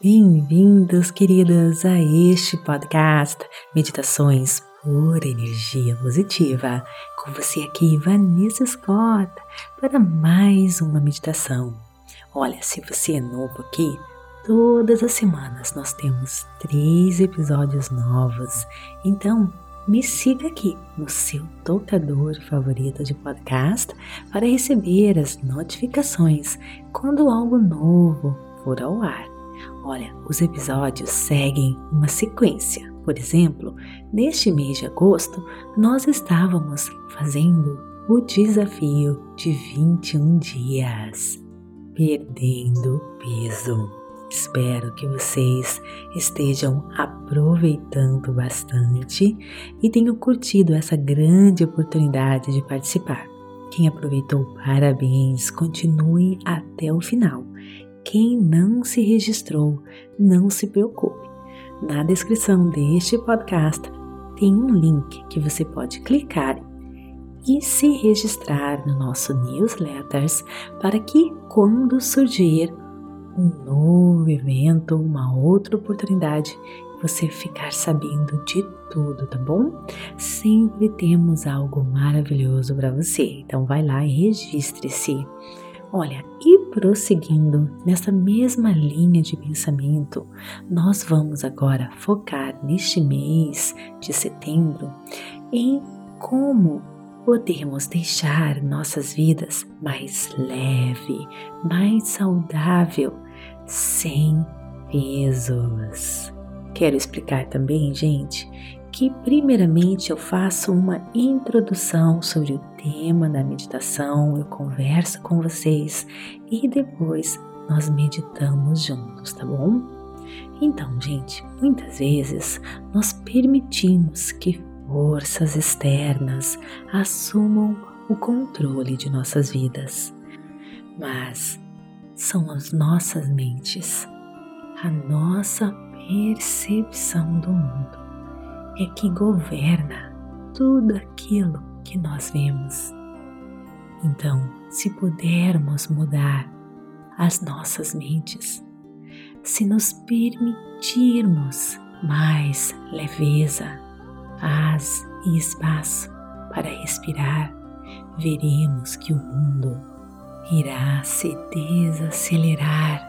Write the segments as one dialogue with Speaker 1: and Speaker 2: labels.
Speaker 1: Bem-vindos, queridos, a este podcast Meditações por Energia Positiva. Com você aqui, Vanessa Scott, para mais uma meditação. Olha, se você é novo aqui, todas as semanas nós temos três episódios novos. Então, me siga aqui no seu tocador favorito de podcast para receber as notificações quando algo novo for ao ar. Olha, os episódios seguem uma sequência. Por exemplo, neste mês de agosto, nós estávamos fazendo o desafio de 21 dias, perdendo peso. Espero que vocês estejam aproveitando bastante e tenham curtido essa grande oportunidade de participar. Quem aproveitou, parabéns, continue até o final. Quem não se registrou, não se preocupe. Na descrição deste podcast tem um link que você pode clicar e se registrar no nosso newsletters para que, quando surgir um novo evento, uma outra oportunidade, você ficar sabendo de tudo, tá bom? Sempre temos algo maravilhoso para você, então vai lá e registre-se. Olha, e prosseguindo nessa mesma linha de pensamento, nós vamos agora focar neste mês de setembro em como podemos deixar nossas vidas mais leve, mais saudável sem pesos. Quero explicar também, gente, que primeiramente eu faço uma introdução sobre o tema da meditação, eu converso com vocês e depois nós meditamos juntos, tá bom? Então, gente, muitas vezes nós permitimos que forças externas assumam o controle de nossas vidas. Mas são as nossas mentes, a nossa percepção do mundo é que governa tudo aquilo que nós vemos. Então, se pudermos mudar as nossas mentes, se nos permitirmos mais leveza, paz e espaço para respirar, veremos que o mundo irá se desacelerar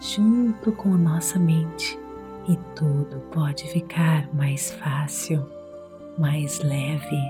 Speaker 1: junto com a nossa mente e tudo pode ficar mais fácil, mais leve.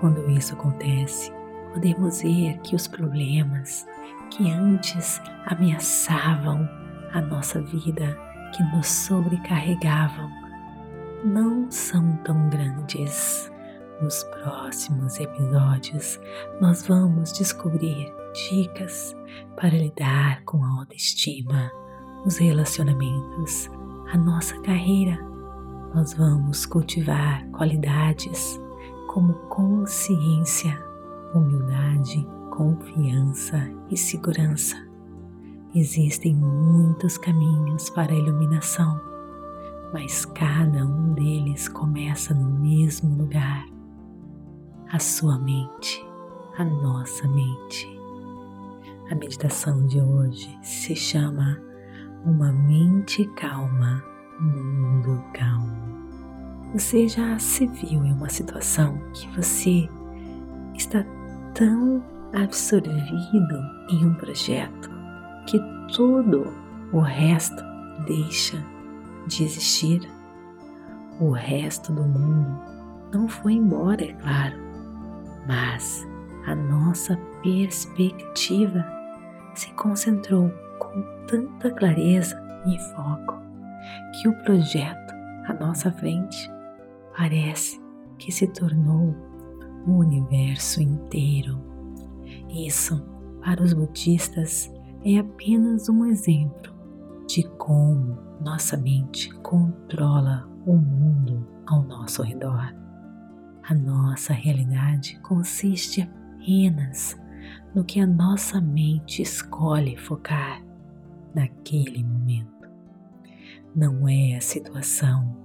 Speaker 1: Quando isso acontece, podemos ver que os problemas que antes ameaçavam a nossa vida, que nos sobrecarregavam, não são tão grandes. Nos próximos episódios, nós vamos descobrir dicas para lidar com a autoestima, os relacionamentos, a nossa carreira. Nós vamos cultivar qualidades como consciência, humildade, confiança e segurança. Existem muitos caminhos para a iluminação, mas cada um deles começa no mesmo lugar a sua mente, a nossa mente. A meditação de hoje se chama Uma Mente Calma, Mundo Calmo. Você já se viu em uma situação que você está tão absorvido em um projeto que todo o resto deixa de existir? O resto do mundo não foi embora, é claro, mas a nossa perspectiva se concentrou com tanta clareza e foco que o projeto à nossa frente parece que se tornou o universo inteiro. Isso, para os budistas, é apenas um exemplo de como nossa mente controla o mundo ao nosso redor. A nossa realidade consiste apenas no que a nossa mente escolhe focar naquele momento. Não é a situação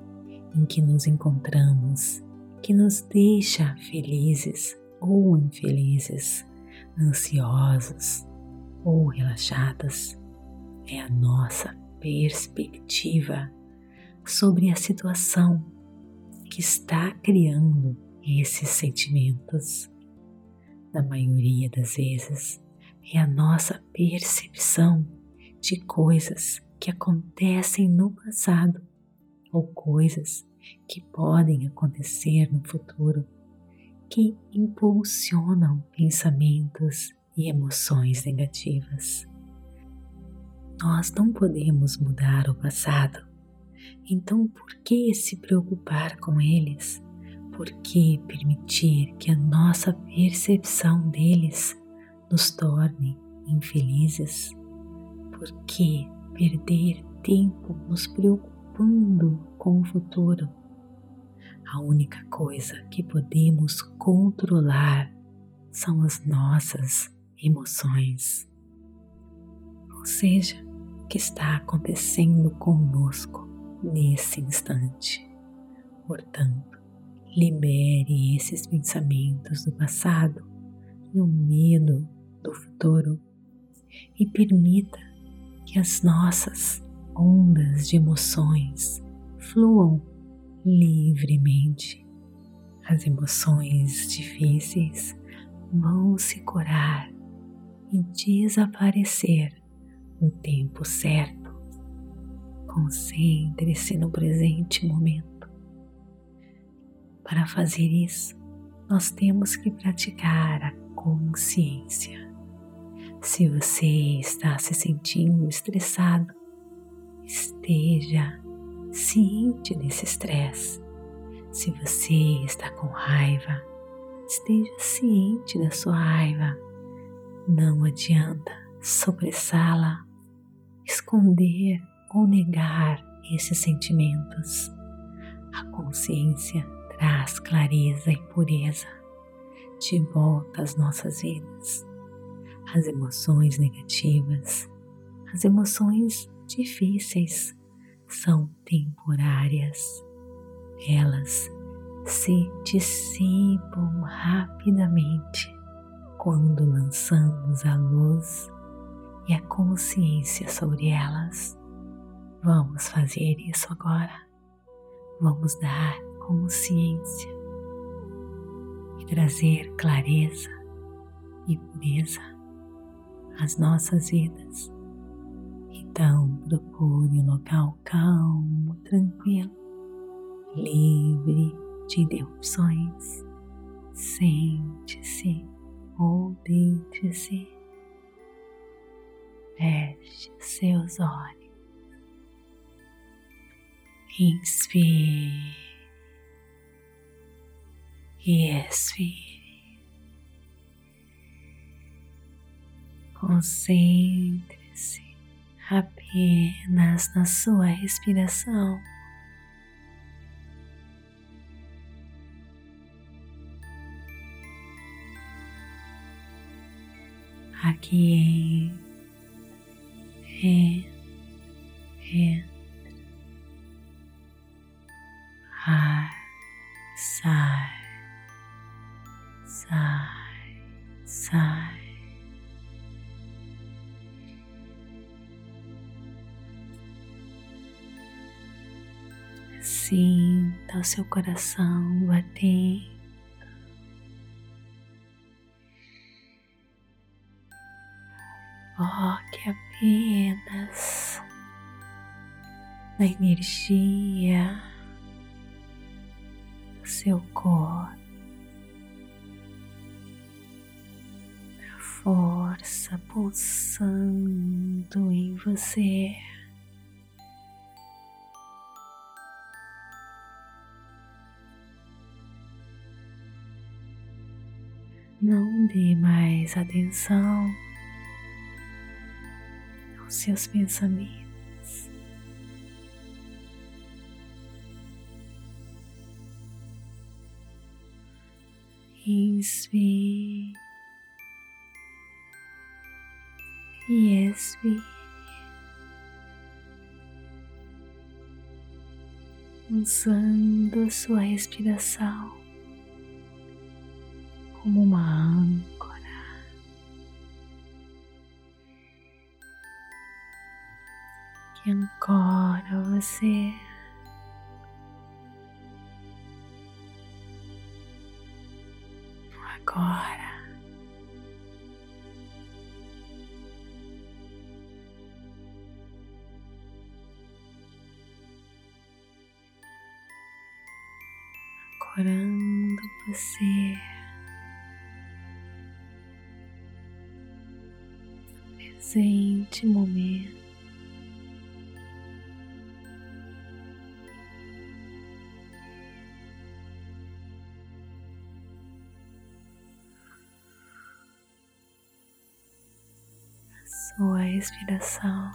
Speaker 1: em que nos encontramos que nos deixa felizes ou infelizes, ansiosos ou relaxados. É a nossa perspectiva sobre a situação que está criando esses sentimentos. Na maioria das vezes, é a nossa percepção de coisas que acontecem no passado ou coisas que podem acontecer no futuro que impulsionam pensamentos e emoções negativas. Nós não podemos mudar o passado, então por que se preocupar com eles? Por que permitir que a nossa percepção deles nos torne infelizes? Por que perder tempo nos preocupando com o futuro? A única coisa que podemos controlar são as nossas emoções. Ou seja, o que está acontecendo conosco nesse instante. Portanto, libere esses pensamentos do passado e o medo do futuro e permita que as nossas ondas de emoções fluam livremente. As emoções difíceis vão se curar e desaparecer no tempo certo. Concentre-se no presente momento. Para fazer isso, nós temos que praticar a consciência. Se você está se sentindo estressado, esteja ciente desse estresse. Se você está com raiva, esteja ciente da sua raiva. Não adianta sobressá-la, esconder ou negar esses sentimentos. A consciência traz clareza e pureza de volta às nossas vidas. As emoções negativas, as emoções difíceis são temporárias. Elas se dissipam rapidamente quando lançamos a luz e a consciência sobre elas. Vamos fazer isso agora. Vamos dar consciência e trazer clareza e pureza às nossas vidas. Então, procure um local calmo, tranquilo, livre de interrupções. Sente-se ou deite-se. Feche seus olhos. Inspire e expire. Concentre-se apenas na sua respiração. Aqui em, em, em ar, sai, sai, sai. Sinta o seu coração batendo. Foque apenas na energia seu corpo, a força pulsando em você. Não dê mais atenção aos seus pensamentos. Inspire e expire. Usando a sua respiração como uma âncora. que ancora você. Sua respiração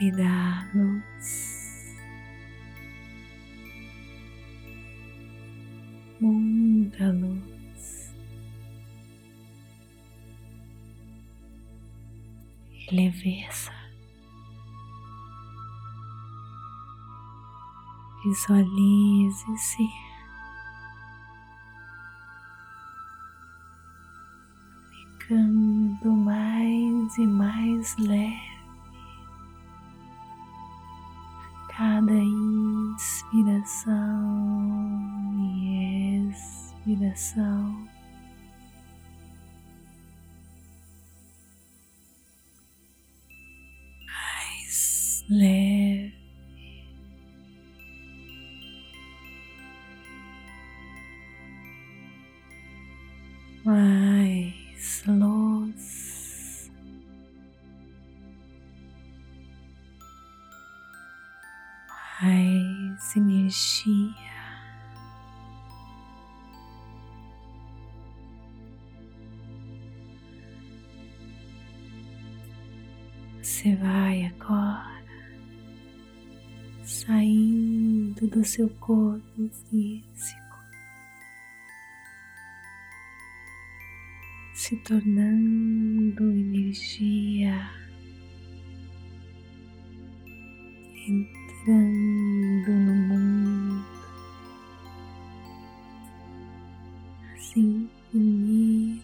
Speaker 1: lhe dá luz, muita luz, e leveza. Visualize-se leve. Cada inspiração e expiração. Mais leve. mais energia. Você vai agora saindo do seu corpo físico. se tornando energia, entrando no infinitas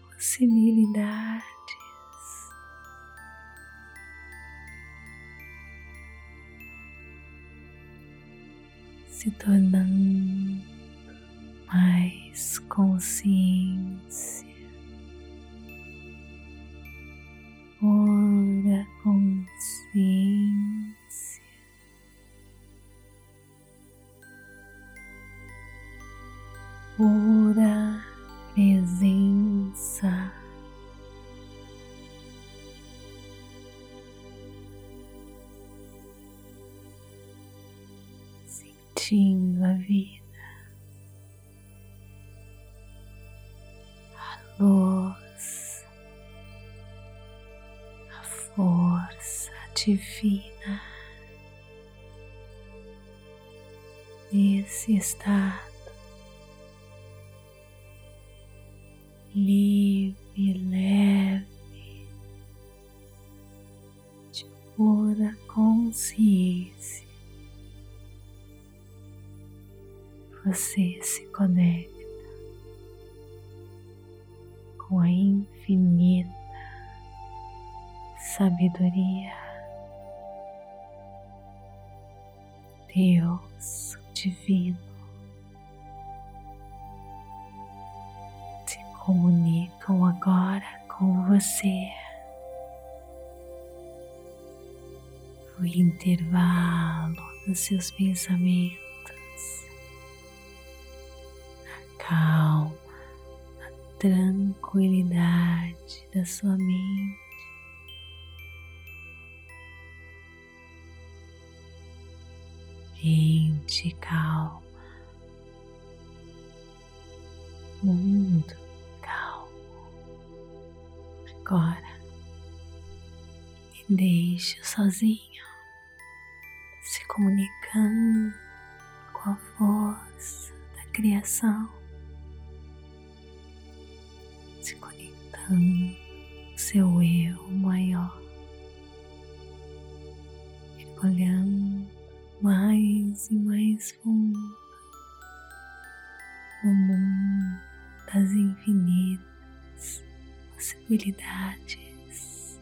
Speaker 1: possibilidades. Se tornando mais consciência, Sentindo a vida. luz, a força divina nesse estado livre, leve, de pura consciência. Você se conecta com a infinita sabedoria. Deus divino se comunicam agora com você. O intervalo dos seus pensamentos. Calma tranquilidade da sua mente. Mente calma, mundo calmo. Agora me deixe sozinho, se comunicando com a força da criação. O seu eu maior, olhando mais e mais fundo no mundo das infinitas possibilidades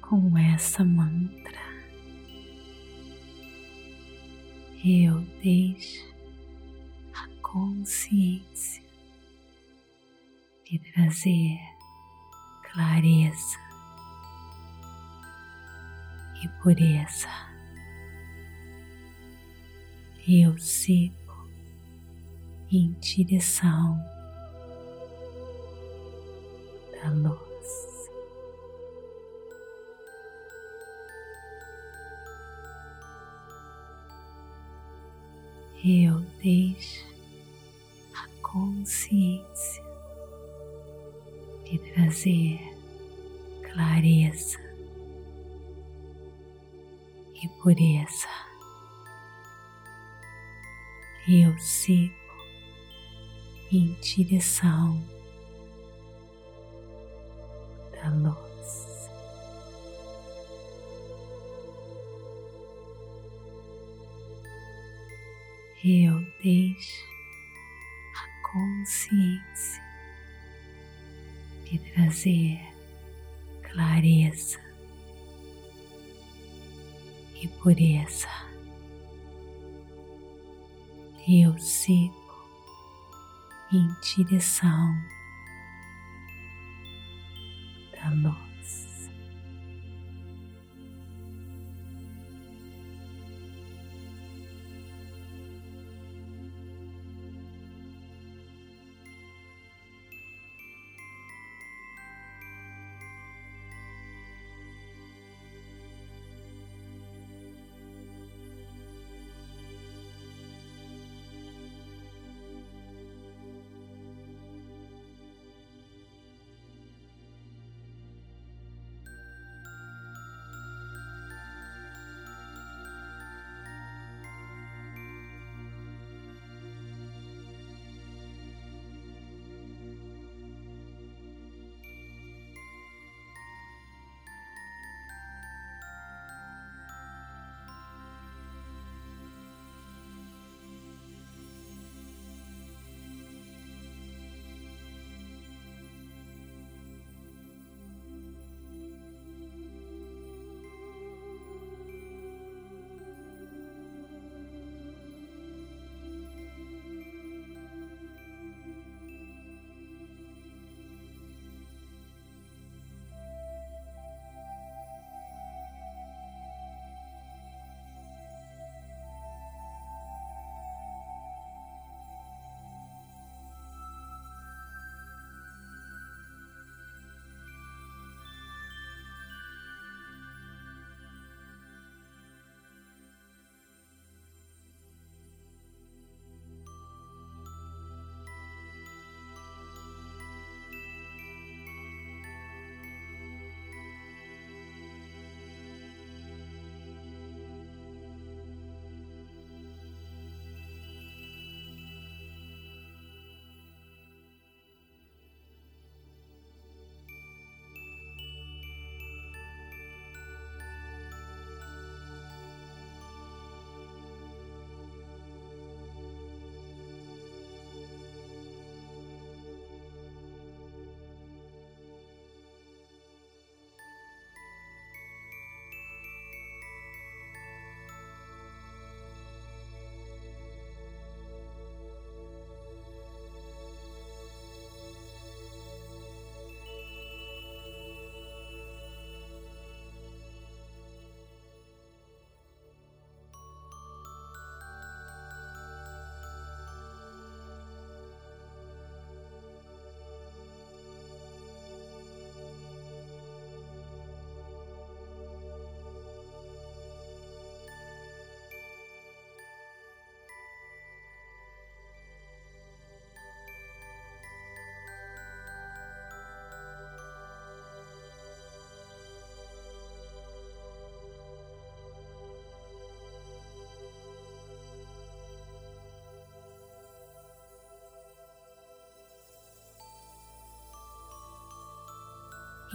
Speaker 1: com essa mantra. Eu deixo a consciência de trazer clareza e pureza. Eu sigo em direção da luz. Eu deixo a consciência de trazer clareza e pureza. Eu sigo em direção da luz. Eu deixo a consciência de trazer clareza e pureza. Eu sigo em direção da luz.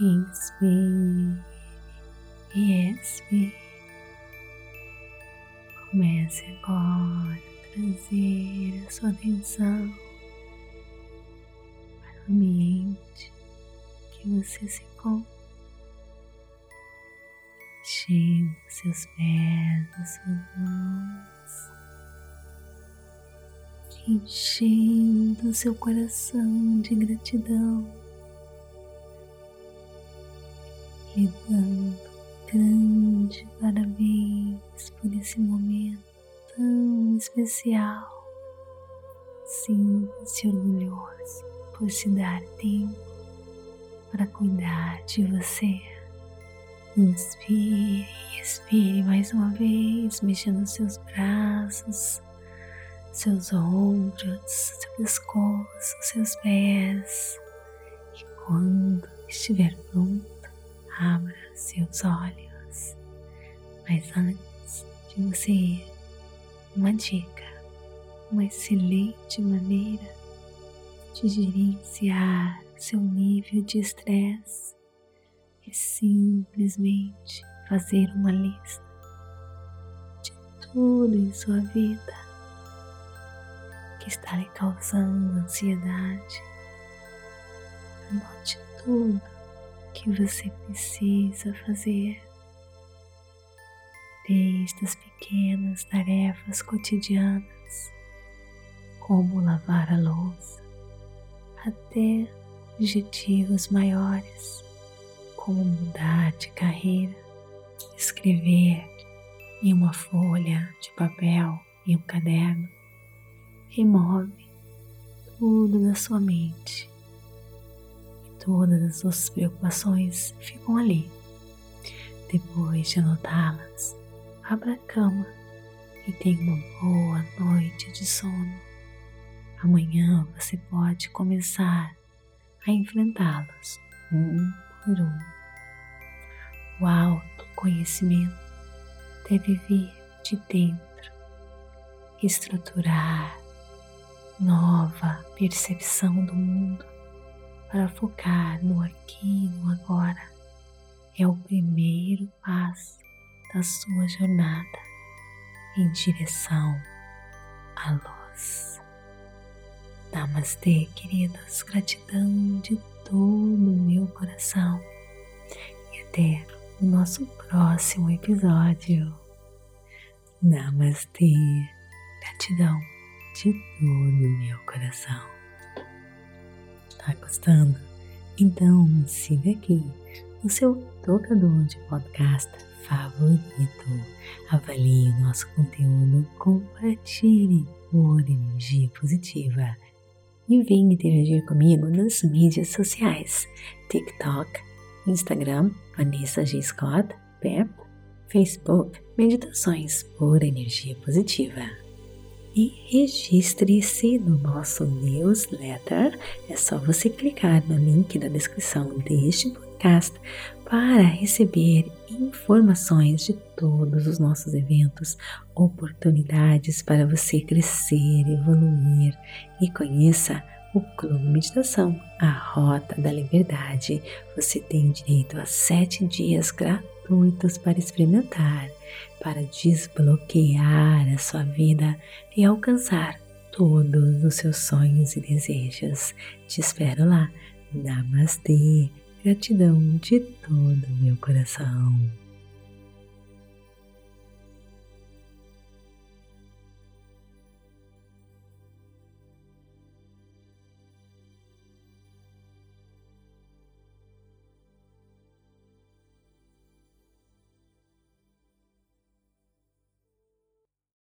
Speaker 1: Inspire e expire. Comece agora a trazer a sua atenção para o ambiente que você se encontra. Chega os seus pés, as suas mãos, enchendo seu coração de gratidão, lhe dando grande parabéns por esse momento tão especial. Sinta-se orgulhoso por se dar tempo para cuidar de você. Inspire expire mais uma vez, mexendo seus braços, seus ombros, seu pescoço, seus pés. E quando estiver pronto, abra seus olhos. Mas antes de você ir, uma dica, uma excelente maneira de gerenciar seu nível de estresse é simplesmente fazer uma lista de tudo em sua vida que está lhe causando ansiedade. Anote tudo que você precisa fazer, desde as pequenas tarefas cotidianas, como lavar a louça, até objetivos maiores, como mudar de carreira, escrever em uma folha de papel e um caderno. Remove tudo da sua mente todas as suas preocupações ficam ali. Depois de anotá-las, abra a cama e tenha uma boa noite de sono. Amanhã você pode começar a enfrentá-las um por um. O autoconhecimento deve vir de dentro, estruturar nova percepção do mundo para focar no aqui e no agora. É o primeiro passo da sua jornada em direção à luz. Namastê, queridos. Gratidão de todo o meu coração. E até o nosso próximo episódio. Namastê. Gratidão de todo o meu coração. Tá gostando? Então me siga aqui no seu tocador de podcast favorito. Avalie o nosso conteúdo, compartilhe por energia positiva e vem interagir comigo nas mídias sociais: TikTok, Instagram, Vanessa G. Scott, Pep, Facebook, Meditações por Energia Positiva. E registre-se no nosso newsletter. É só você clicar no link da descrição deste podcast para receber informações de todos os nossos eventos, oportunidades para você crescer, evoluir e conheça o Clube Meditação, a Rota da Liberdade. Você tem direito a sete dias gratuitos para experimentar, para desbloquear a sua vida e alcançar todos os seus sonhos e desejos. Te espero lá. Namastê! Gratidão de todo meu coração.